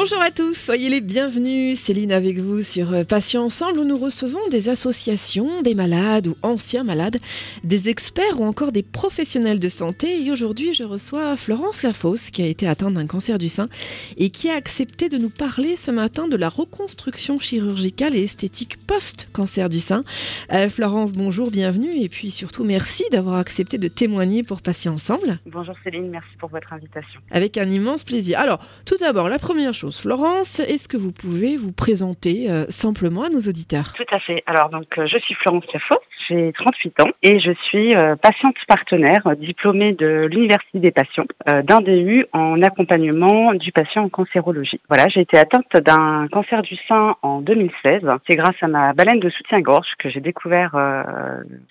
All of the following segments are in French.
Bonjour à tous, soyez les bienvenus. Céline avec vous sur euh, Patients Ensemble où nous recevons des associations, des malades ou anciens malades, des experts ou encore des professionnels de santé. Et aujourd'hui, je reçois Florence Lafosse qui a été atteinte d'un cancer du sein et qui a accepté de nous parler ce matin de la reconstruction chirurgicale et esthétique post-cancer du sein. Euh, Florence, bonjour, bienvenue et puis surtout merci d'avoir accepté de témoigner pour Patients Ensemble. Bonjour Céline, merci pour votre invitation. Avec un immense plaisir. Alors, tout d'abord, la première chose, Florence, est-ce que vous pouvez vous présenter euh, simplement à nos auditeurs? Tout à fait. Alors donc euh, je suis Florence Lafosse, j'ai 38 ans et je suis euh, patiente partenaire diplômée de l'Université des patients d'un DU en accompagnement du patient en cancérologie. Voilà, j'ai été atteinte d'un cancer du sein en 2016. C'est grâce à ma baleine de soutien-gorge que j'ai découvert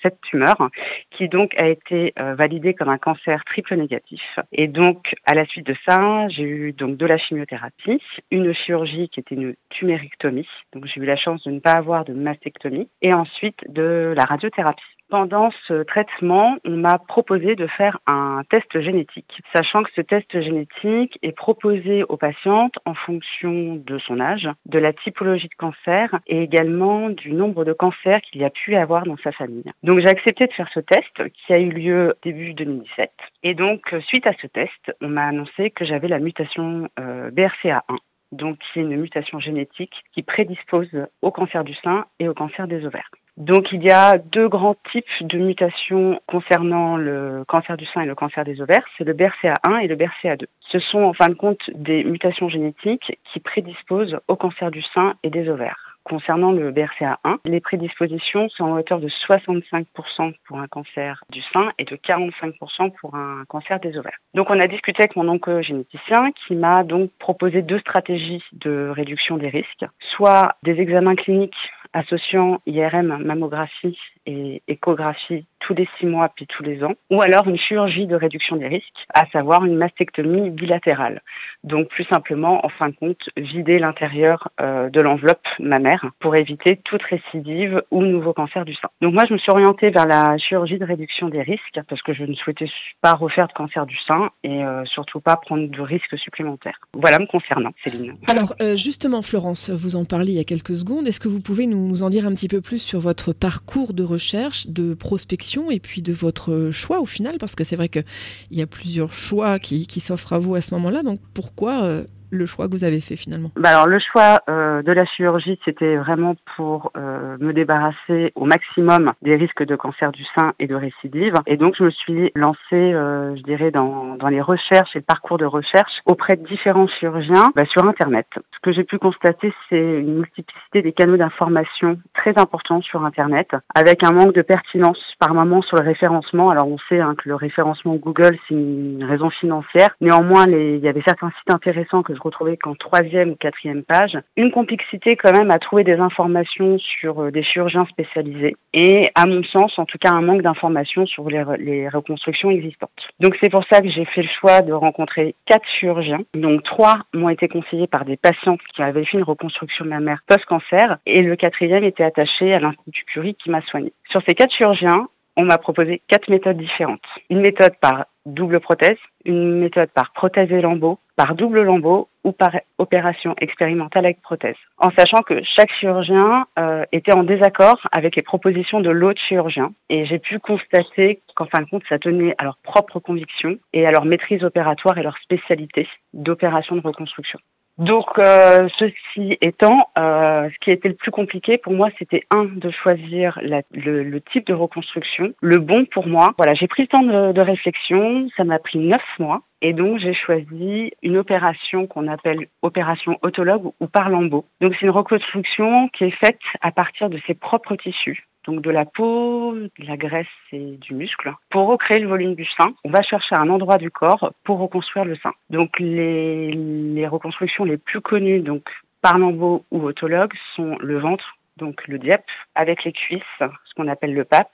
cette tumeur qui donc a été validée comme un cancer triple négatif. Et donc à la suite de ça, j'ai eu donc de la chimiothérapie, une chirurgie qui était une tumérectomie. Donc j'ai eu la chance de ne pas avoir de mastectomie et ensuite de la radiothérapie. Pendant ce traitement, on m'a proposé de faire un test génétique, sachant que ce test génétique est proposé aux patientes en fonction de son âge, de la typologie de cancer et également du nombre de cancers qu'il y a pu avoir dans sa famille. Donc j'ai accepté de faire ce test qui a eu lieu début 2017. Et donc suite à ce test, on m'a annoncé que j'avais la mutation euh, BRCA1 donc qui est une mutation génétique qui prédispose au cancer du sein et au cancer des ovaires. Donc il y a deux grands types de mutations concernant le cancer du sein et le cancer des ovaires, c'est le BRCA1 et le BRCA2. Ce sont en fin de compte des mutations génétiques qui prédisposent au cancer du sein et des ovaires. Concernant le BRCA1, les prédispositions sont à hauteur de 65% pour un cancer du sein et de 45% pour un cancer des ovaires. Donc on a discuté avec mon oncogénéticien qui m'a donc proposé deux stratégies de réduction des risques, soit des examens cliniques associant IRM, mammographie et échographie tous les six mois puis tous les ans, ou alors une chirurgie de réduction des risques, à savoir une mastectomie bilatérale. Donc plus simplement, en fin de compte, vider l'intérieur euh, de l'enveloppe mammaire pour éviter toute récidive ou nouveau cancer du sein. Donc moi, je me suis orientée vers la chirurgie de réduction des risques parce que je ne souhaitais pas refaire de cancer du sein et euh, surtout pas prendre de risques supplémentaires. Voilà me concernant, Céline. Alors euh, justement, Florence, vous en parliez il y a quelques secondes. Est-ce que vous pouvez nous, en dire un petit peu plus sur votre parcours de recherche, de prospection et puis de votre choix au final? Parce que c'est vrai qu'il y a plusieurs choix qui, qui s'offrent à vous à ce moment-là. Donc pourquoi euh, le choix que vous avez fait finalement? Bah Alors le choix euh, de la chirurgie, c'était vraiment pour euh, me débarrasser au maximum des risques de cancer du sein et de récidive. Et donc je me suis lancée, euh, je dirais, dans, dans les recherches et le parcours de recherche auprès de différents chirurgiens bah, sur Internet. Ce que j'ai pu constater, c'est une multiplicité des canaux d'information très importants sur Internet, avec un manque de pertinence par moment sur le référencement. Alors on sait hein, que le référencement Google, c'est une raison financière. Néanmoins, les, il y avait certains sites intéressants que je retrouvais qu'en troisième ou quatrième page. Une complexité quand même à trouver des informations sur euh, des chirurgiens spécialisés et à mon sens en tout cas un manque d'informations sur les, reconstructions existantes. Donc c'est pour ça que j'ai fait le choix de rencontrer quatre chirurgiens. Donc trois m'ont été conseillés par des patientes qui avaient fait une reconstruction mammaire post-cancer et le quatrième était attaché à l'Institut Curie qui m'a soigné. Sur ces quatre chirurgiens, on m'a proposé quatre méthodes différentes. Une méthode par double prothèse, une méthode par prothèse et lambeau, par double lambeau ou par opération expérimentale avec prothèse. En sachant que chaque chirurgien euh, était en désaccord avec les propositions de l'autre chirurgien. Et j'ai pu constater qu'en fin de compte, ça tenait à leur propre conviction et à leur maîtrise opératoire et leur spécialité d'opération de reconstruction. Donc, euh, ceci étant, euh, ce qui était le plus compliqué pour moi, c'était un de choisir le, type de reconstruction, le bon pour moi. Voilà, j'ai pris le temps de, de réflexion, ça m'a pris neuf mois, et donc j'ai choisi une opération qu'on appelle opération autologue ou par lambeau. Donc, c'est une reconstruction qui est faite à partir de ses propres tissus donc de la peau, de la graisse et du muscle. Pour recréer le volume du sein, on va chercher un endroit du corps pour reconstruire le sein. Donc les, reconstructions les plus connues, donc par lambeau ou autologue, sont le ventre, donc le diep, avec les cuisses, ce qu'on appelle le PAP,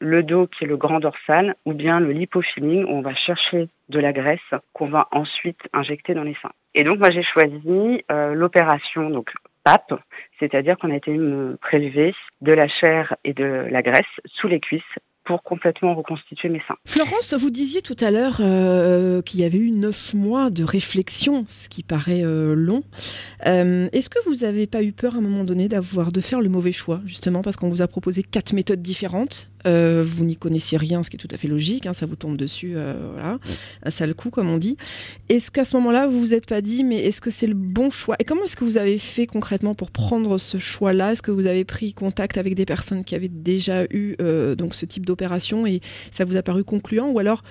le dos qui est le grand dorsal, ou bien le lipofilling, où on va chercher de la graisse qu'on va ensuite injecter dans les seins. Et donc moi j'ai choisi euh, l'opération donc C'est-à-dire qu'on a été me prélever de la chair et de la graisse sous les cuisses pour complètement reconstituer mes seins. Florence, vous disiez tout à l'heure euh, qu'il y avait eu neuf mois de réflexion, ce qui paraît euh, long. Euh, est-ce que vous n'avez pas eu peur à un moment donné d'avoir de faire le mauvais choix, justement parce qu'on vous a proposé quatre méthodes différentes vous n'y connaissiez rien, ce qui est tout à fait logique, hein, ça vous tombe dessus, voilà, un sale coup comme on dit. Est-ce qu'à ce, moment-là, vous vous êtes pas dit, mais est-ce que c'est le bon choix? Et comment est-ce que vous avez fait concrètement pour prendre ce choix-là? Est-ce que vous avez pris contact avec des personnes qui avaient déjà eu donc ce type et ça vous a paru concluant Ou alors,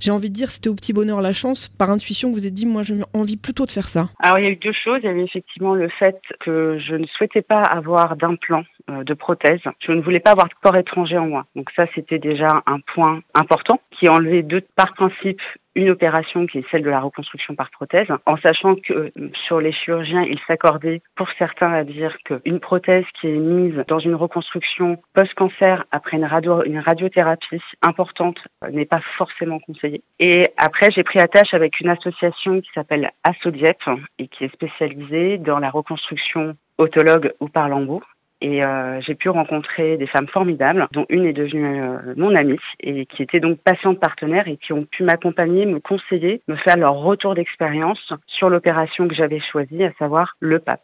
j'ai envie de dire, c'était au petit bonheur la chance, par intuition, vous vous êtes dit, moi, j'ai envie plutôt de faire ça Alors, il y a eu deux choses. Il y avait effectivement le fait que je ne souhaitais pas avoir d'implant de prothèse. Je ne voulais pas avoir de corps étranger en moi. Donc ça, c'était déjà un point important qui enlevait deux, par principe une opération qui est celle de la reconstruction par prothèse, en sachant que euh, sur les chirurgiens, ils s'accordaient pour certains à dire qu'une prothèse qui est mise dans une reconstruction post-cancer après une, radio, une radiothérapie importante euh, n'est pas forcément conseillée. Et après, j'ai pris attache avec une association qui s'appelle Assodiep et qui est spécialisée dans la reconstruction autologue ou par lambeau. Et euh, j'ai pu rencontrer des femmes formidables, dont une est devenue euh, mon amie et qui étaient donc patientes partenaires et qui ont pu m'accompagner, me conseiller, me faire leur retour d'expérience sur l'opération que j'avais choisie, à savoir le PAP.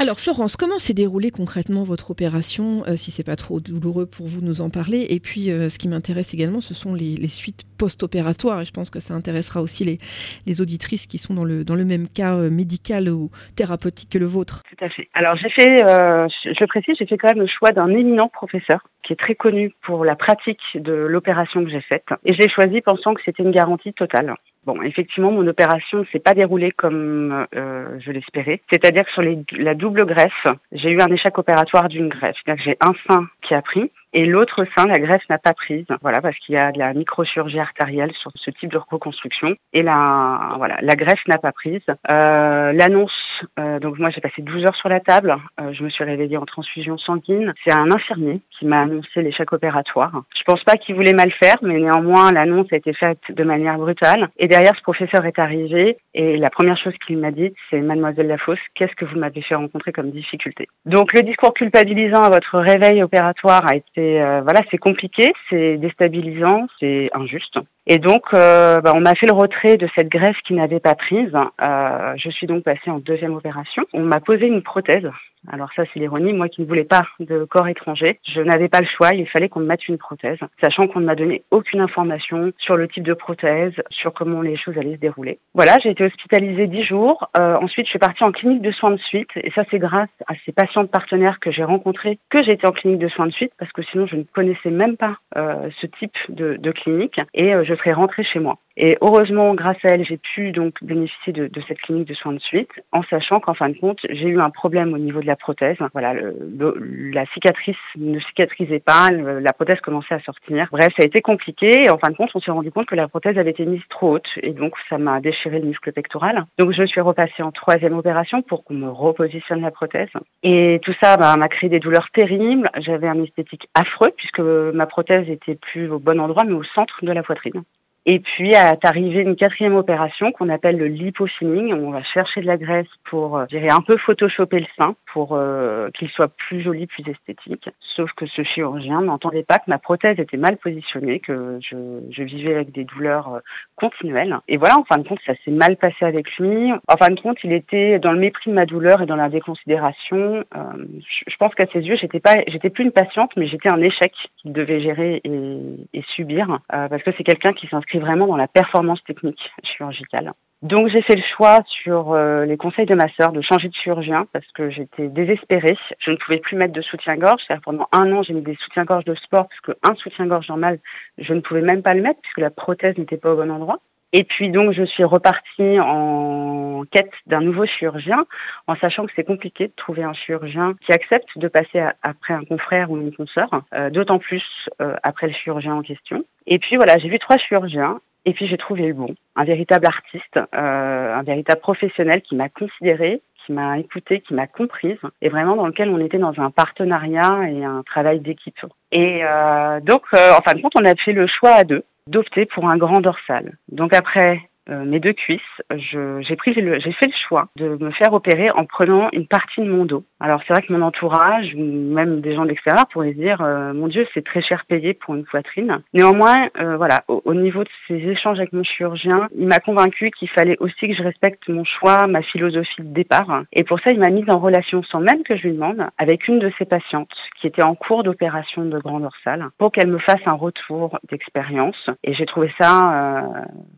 Alors Florence, comment s'est déroulée concrètement votre opération, euh, si c'est pas trop douloureux pour vous nous en parler? Et puis euh, ce qui m'intéresse également, ce sont les, suites post-opératoires. Et je pense que ça intéressera aussi les, les, auditrices qui sont dans le, dans le même cas euh, médical ou thérapeutique que le vôtre. Tout à fait. Alors j'ai fait, je précise, j'ai fait quand même le choix d'un éminent professeur qui est très connu pour la pratique de l'opération que j'ai faite. Et j'ai choisi pensant que c'était une garantie totale. Bon, effectivement, mon opération ne s'est pas déroulée comme euh, je l'espérais. C'est-à-dire que sur les, la double greffe, j'ai eu un échec opératoire d'une greffe. C'est-à-dire que j'ai un sein qui a pris et l'autre sein, la greffe n'a pas prise. Voilà, parce qu'il y a de la microchirurgie artérielle sur ce type de reconstruction. Et la, voilà, la greffe n'a pas prise. Euh, L'annonce, euh, donc moi j'ai passé 12 heures sur la table. Euh, je me suis réveillée en transfusion sanguine. C'est un infirmier qui m'a annoncé l'échec opératoire. Je pense pas qu'il voulait mal faire, mais néanmoins l'annonce a été faite de manière brutale. Et derrière, ce professeur est arrivé et la première chose qu'il m'a dit, c'est Mademoiselle Lafosse, qu'est-ce que vous m'avez fait rencontrer comme difficulté? Donc le discours culpabilisant à votre réveil opératoire a été euh, voilà, c'est compliqué, c'est déstabilisant, c'est injuste. Et donc, bah, on m'a fait le retrait de cette greffe qui n'avait pas prise. Je suis donc passée en deuxième opération. On m'a posé une prothèse alors ça, c'est l'ironie. Moi qui ne voulais pas de corps étranger, je n'avais pas le choix. Il fallait qu'on me mette une prothèse, sachant qu'on ne m'a donné aucune information sur le type de prothèse, sur comment les choses allaient se dérouler. Voilà, j'ai été hospitalisée dix jours. Euh, ensuite, je suis partie en clinique de soins de suite. Et ça, c'est grâce à ces patientes partenaires que j'ai rencontrées que j'ai été en clinique de soins de suite, parce que sinon, je ne connaissais même pas euh, ce type de, de clinique. Et euh, je serais rentrée chez moi. Et heureusement, grâce à elle, j'ai pu donc bénéficier de, de, cette clinique de soins de suite, en sachant qu'en fin de compte, j'ai eu un problème au niveau de la prothèse. Voilà, la cicatrice ne cicatrisait pas, la prothèse commençait à sortir. Bref, ça a été compliqué. Et en fin de compte, on s'est rendu compte que la prothèse avait été mise trop haute, et donc ça m'a déchiré le muscle pectoral. Donc je suis repassée en troisième opération pour qu'on me repositionne la prothèse. Et tout ça bah, m'a créé des douleurs terribles. J'avais un esthétique affreux puisque ma prothèse était plus au bon endroit, mais au centre de la poitrine. Et puis est arrivée une quatrième opération qu'on appelle le lipofilling. On va chercher de la graisse pour, euh, je dirais, un peu photoshopper le sein pour euh, qu'il soit plus joli, plus esthétique. Sauf que ce chirurgien n'entendait pas que ma prothèse était mal positionnée, que je, vivais avec des douleurs euh, continuelles. Et voilà, en fin de compte, ça s'est mal passé avec lui. En fin de compte, il était dans le mépris de ma douleur et dans la déconsidération. Je pense qu'à ses yeux, j'étais pas, j'étais plus une patiente, mais j'étais un échec qu'il devait gérer et, subir, parce que c'est quelqu'un qui s'inscrit vraiment dans la performance technique chirurgicale. Donc j'ai fait le choix sur euh, les conseils de ma sœur de changer de chirurgien parce que j'étais désespérée. Je ne pouvais plus mettre de soutien-gorge. Pendant un an, j'ai mis des soutiens-gorge de sport parce qu'un soutien-gorge normal, je ne pouvais même pas le mettre puisque la prothèse n'était pas au bon endroit. Et puis donc je suis repartie en quête d'un nouveau chirurgien, en sachant que c'est compliqué de trouver un chirurgien qui accepte de passer après un confrère ou une consoeur, euh, d'autant plus euh, après le chirurgien en question. Et puis voilà, j'ai vu trois chirurgiens et puis j'ai trouvé bon, un véritable artiste, euh, un véritable professionnel qui m'a considéré, qui m'a écouté, qui m'a comprise, et vraiment dans lequel on était dans un partenariat et un travail d'équipe. Et euh, donc, euh, en fin de compte, on a fait le choix à deux d'opter pour un grand dorsal. Donc après euh, mes deux cuisses, j'ai pris j'ai fait le choix de me faire opérer en prenant une partie de mon dos. Alors c'est vrai que mon entourage ou même des gens de l'extérieur pourraient dire euh, mon Dieu c'est très cher payé pour une poitrine. Néanmoins euh, voilà au, niveau de ces échanges avec mon chirurgien, il m'a convaincu qu'il fallait aussi que je respecte mon choix, ma philosophie de départ. Et pour ça il m'a mise en relation sans même que je lui demande avec une de ses patientes qui était en cours d'opération de grand dorsale pour qu'elle me fasse un retour d'expérience. Et j'ai trouvé ça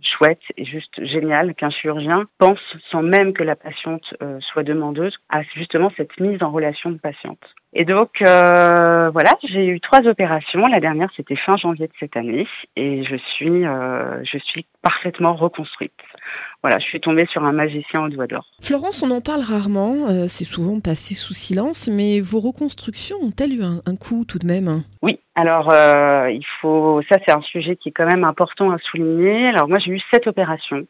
chouette et juste génial qu'un chirurgien pense, sans même que la patiente euh, soit demandeuse, à justement cette mise en relation de patiente. Et donc euh, voilà, j'ai eu trois opérations. La dernière c'était fin janvier de cette année et je suis euh, je suis parfaitement reconstruite. Voilà, je suis tombée sur un magicien au doigt d'or. Florence, on en parle rarement, c'est souvent passé sous silence, mais vos reconstructions ont-elles eu un, un coût tout de même? Oui, alors, il faut, ça c'est un sujet qui est quand même important à souligner. Alors moi j'ai eu sept opérations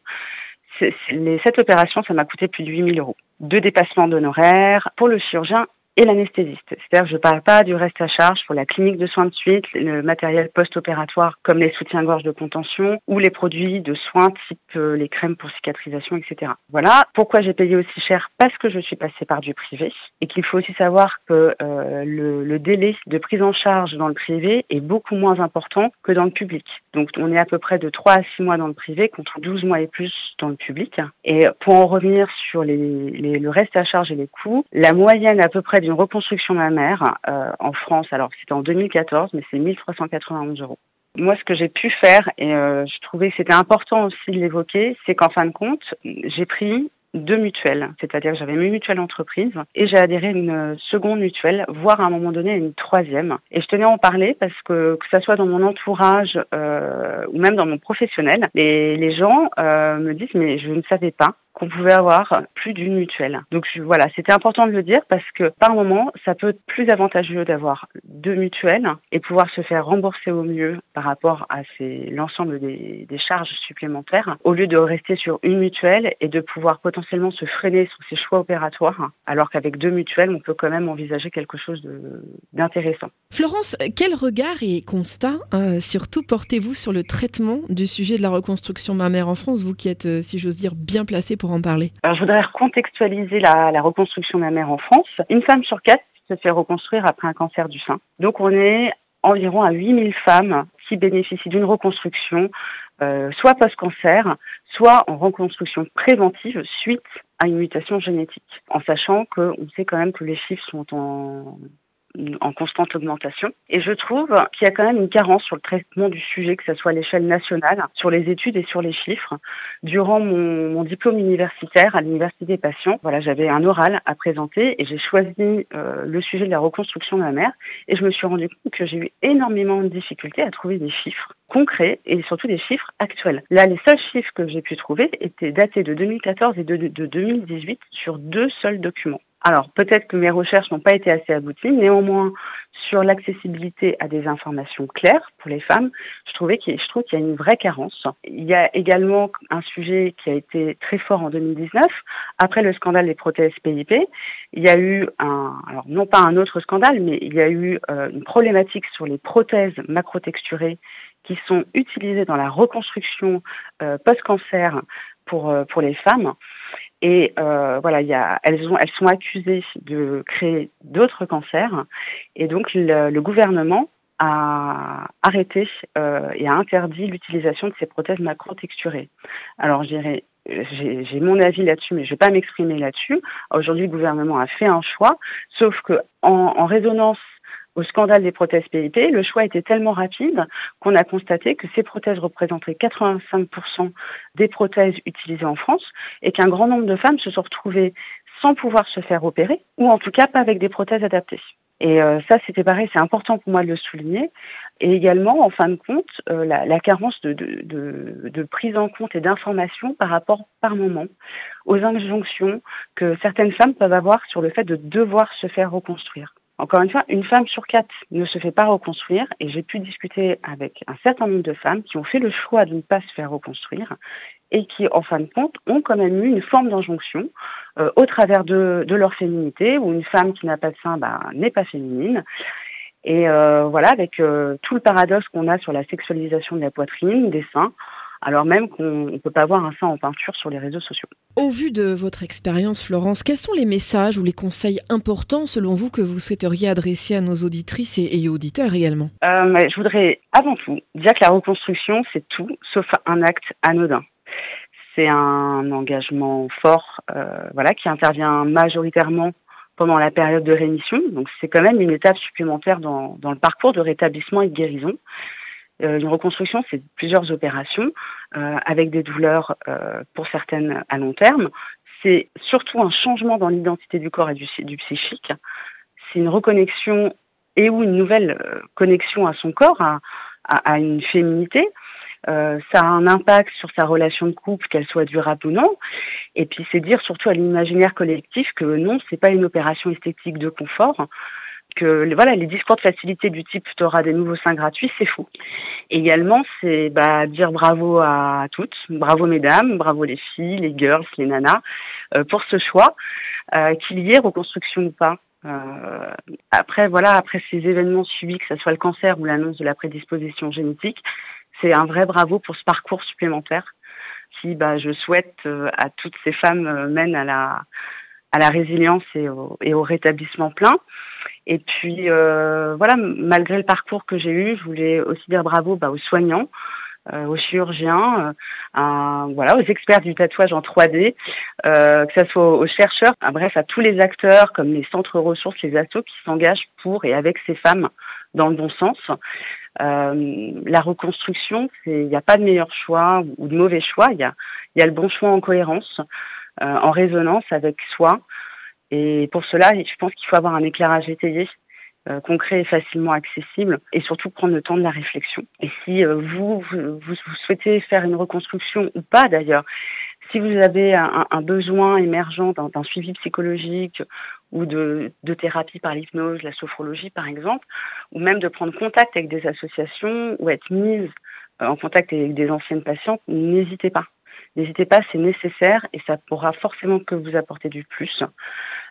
les sept opérations, ça m'a coûté plus de 8000 euros. Deux dépassements d'honoraires pour le chirurgien et l'anesthésiste. C'est-à-dire je ne parle pas du reste à charge pour la clinique de soins de suite, le matériel post-opératoire comme les soutiens-gorge de contention ou les produits de soins type euh, les crèmes pour cicatrisation, etc. Voilà pourquoi j'ai payé aussi cher parce que je suis passée par du privé et qu'il faut aussi savoir que euh, le, délai de prise en charge dans le privé est beaucoup moins important que dans le public. Donc on est à peu près de 3 à 6 mois dans le privé contre 12 mois et plus dans le public. Et pour en revenir sur le reste à charge et les coûts, la moyenne à peu près d'une reconstruction mammaire euh, en France. Alors c'était en 2014, mais c'est 1391 euros. Moi, ce que j'ai pu faire, et euh, je trouvais que c'était important aussi de l'évoquer, c'est qu'en fin de compte, j'ai pris deux mutuelles, c'est-à-dire que j'avais mes mutuelles entreprises et j'ai adhéré à une seconde mutuelle, voire à un moment donné à une troisième. Et je tenais à en parler parce que que ça soit dans mon entourage euh, ou même dans mon professionnel, les, gens euh, me disent mais je ne savais pas qu'on pouvait avoir plus d'une mutuelle. Donc voilà, c'était important de le dire parce que par moment, ça peut être plus avantageux d'avoir deux mutuelles et pouvoir se faire rembourser au mieux par rapport à l'ensemble des, charges supplémentaires, au lieu de rester sur une mutuelle et de pouvoir potentiellement se freiner sur ses choix opératoires, alors qu'avec deux mutuelles, on peut quand même envisager quelque chose d'intéressant. Florence, quel regard et constat euh, surtout portez-vous sur le traitement du sujet de la reconstruction mammaire en France, vous qui êtes, euh, si j'ose dire, bien placée en parler Alors, Je voudrais recontextualiser la, la reconstruction mammaire en France. Une femme sur quatre se fait reconstruire après un cancer du sein. Donc on est environ à 8000 femmes qui bénéficient d'une reconstruction, euh, soit post-cancer, soit en reconstruction préventive suite à une mutation génétique. En sachant qu'on sait quand même que les chiffres sont en en constante augmentation. Et je trouve qu'il y a quand même une carence sur le traitement du sujet, que ce soit à l'échelle nationale, sur les études et sur les chiffres. Durant mon, diplôme universitaire à l'Université des patients, voilà, j'avais un oral à présenter et j'ai choisi euh, le sujet de la reconstruction de la mère et je me suis rendu compte que j'ai eu énormément de difficultés à trouver des chiffres concrets et surtout des chiffres actuels. Là, les seuls chiffres que j'ai pu trouver étaient datés de 2014 et de 2018 sur deux seuls documents. Alors peut-être que mes recherches n'ont pas été assez abouties, néanmoins sur l'accessibilité à des informations claires pour les femmes, je trouvais qu'il, trouve qu'il y a une vraie carence. Il y a également un sujet qui a été très fort en 2019 après le scandale des prothèses PIP. Il y a eu un, alors non pas un autre scandale, mais il y a eu euh, une problématique sur les prothèses macrotexturées qui sont utilisées dans la reconstruction euh, post-cancer pour euh, pour les femmes. Et euh, voilà, elles, ont, elles sont accusées de créer d'autres cancers. Et donc, le, gouvernement a arrêté euh, et a interdit l'utilisation de ces prothèses macro-texturées. Alors, je dirais, j'ai mon avis là-dessus, mais je ne vais pas m'exprimer là-dessus. Aujourd'hui, le gouvernement a fait un choix, sauf que en résonance au scandale des prothèses PIP, le choix était tellement rapide qu'on a constaté que ces prothèses représentaient 85% des prothèses utilisées en France et qu'un grand nombre de femmes se sont retrouvées sans pouvoir se faire opérer ou en tout cas pas avec des prothèses adaptées. Et euh, ça, c'était pareil, c'est important pour moi de le souligner. Et également, en fin de compte, euh, la, carence de, de, prise en compte et d'information par rapport, par moment, aux injonctions que certaines femmes peuvent avoir sur le fait de devoir se faire reconstruire. Encore une fois, une femme sur quatre ne se fait pas reconstruire et j'ai pu discuter avec un certain nombre de femmes qui ont fait le choix de ne pas se faire reconstruire et qui, en fin de compte, ont quand même eu une forme d'injonction euh, au travers de, de, leur féminité, où une femme qui n'a pas de sein bah, n'est pas féminine. Et euh, voilà, avec euh, tout le paradoxe qu'on a sur la sexualisation de la poitrine, des seins, alors même qu'on ne peut pas voir un sein en peinture sur les réseaux sociaux. Au vu de votre expérience, Florence, quels sont les messages ou les conseils importants selon vous que vous souhaiteriez adresser à nos auditrices et, auditeurs également? Euh, Je voudrais avant tout dire que la reconstruction, c'est tout sauf un acte anodin. C'est un engagement fort, euh, voilà, qui intervient majoritairement pendant la période de rémission. Donc c'est quand même une étape supplémentaire dans, dans le parcours de rétablissement et de guérison. Euh, une reconstruction, c'est plusieurs opérations euh, avec des douleurs euh, pour certaines à long terme. C'est surtout un changement dans l'identité du corps et du, psychique. C'est une reconnexion et ou une nouvelle connexion à son corps, à, une féminité. Ça a un impact sur sa relation de couple, qu'elle soit durable ou non. Et puis c'est dire surtout à l'imaginaire collectif que non, c'est pas une opération esthétique de confort. Que voilà, les discours de facilité du type tu auras des nouveaux seins gratuits, c'est faux. Également, c'est bah, dire bravo à toutes, bravo mesdames, bravo les filles, les girls, les nanas, euh, pour ce choix, euh, qu'il y ait reconstruction ou pas. Euh, après, voilà, après ces événements subis, que ce soit le cancer ou l'annonce de la prédisposition génétique, c'est un vrai bravo pour ce parcours supplémentaire qui, bah, je souhaite à toutes ces femmes mène à la à la résilience et au, et au rétablissement plein. Et puis euh, voilà, malgré le parcours que j'ai eu, je voulais aussi dire bravo bah, aux soignants, euh, aux chirurgiens, euh, voilà, aux experts du tatouage en 3D, euh, que ce soit aux chercheurs, bref, à tous les acteurs comme les centres ressources, les assos qui s'engagent pour et avec ces femmes dans le bon sens. Euh, la reconstruction, il n'y a pas de meilleur choix ou de mauvais choix. Il y a, y a le bon choix en cohérence, en résonance avec soi. Et pour cela, je pense qu'il faut avoir un éclairage étayé euh, concret et facilement accessible et surtout prendre le temps de la réflexion. Et si euh, vous, vous, souhaitez faire une reconstruction ou pas d'ailleurs, si vous avez un, besoin émergent d'un suivi psychologique ou de, de thérapie par l'hypnose, la sophrologie par exemple, ou même de prendre contact avec des associations ou être mise euh, en contact avec des anciennes patientes, n'hésitez pas. N'hésitez pas, c'est nécessaire et ça pourra forcément que vous apporter du plus.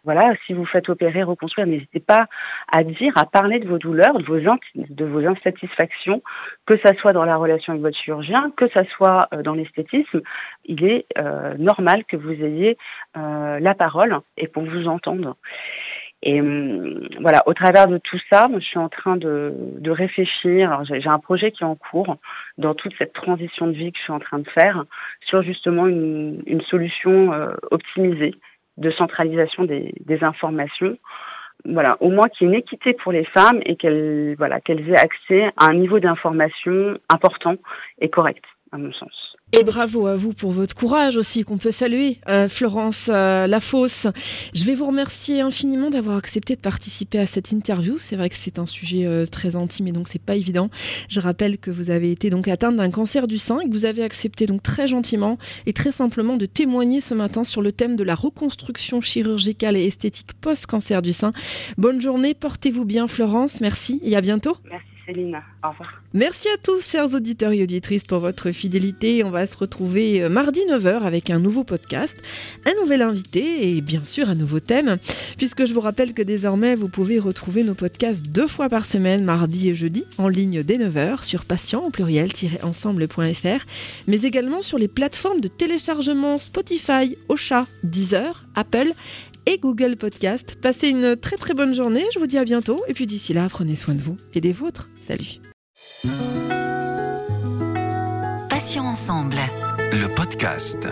Voilà, si vous faites opérer, reconstruire, n'hésitez pas à dire, à parler de vos douleurs, de vos, de vos insatisfactions, que ça soit dans la relation avec votre chirurgien, que ça soit euh, dans l'esthétisme. Il est euh, normal que vous ayez euh, la parole et pour vous entendre. Et hum, voilà, au travers de tout ça, je suis en train de, de réfléchir. J'ai un projet qui est en cours dans toute cette transition de vie que je suis en train de faire sur justement une, une solution euh, optimisée de centralisation des, des, informations. Voilà, au moins qu'il y ait une équité pour les femmes et qu'elles voilà, qu'elles aient accès à un niveau d'information important et correct, à mon sens. Et bravo à vous pour votre courage aussi, qu'on peut saluer, euh, Florence euh, Lafosse. Je vais vous remercier infiniment d'avoir accepté de participer à cette interview. C'est vrai que c'est un sujet euh, très intime et donc c'est pas évident. Je rappelle que vous avez été donc atteinte d'un cancer du sein et que vous avez accepté donc très gentiment et très simplement de témoigner ce matin sur le thème de la reconstruction chirurgicale et esthétique post-cancer du sein. Bonne journée, portez-vous bien, Florence. Merci et à bientôt. Merci. Céline. Au revoir. Merci à tous, chers auditeurs et auditrices, pour votre fidélité. On va se retrouver mardi 9h avec un nouveau podcast, un nouvel invité et bien sûr un nouveau thème, puisque je vous rappelle que désormais vous pouvez retrouver nos podcasts deux fois par semaine, mardi et jeudi, en ligne dès 9h sur patient au pluriel-ensemble.fr, mais également sur les plateformes de téléchargement Spotify, Ocha, Deezer, Apple et Google Podcast. Passez une très très bonne journée, je vous dis à bientôt, et puis d'ici là, prenez soin de vous et des vôtres. Salut. Passions ensemble. Le podcast.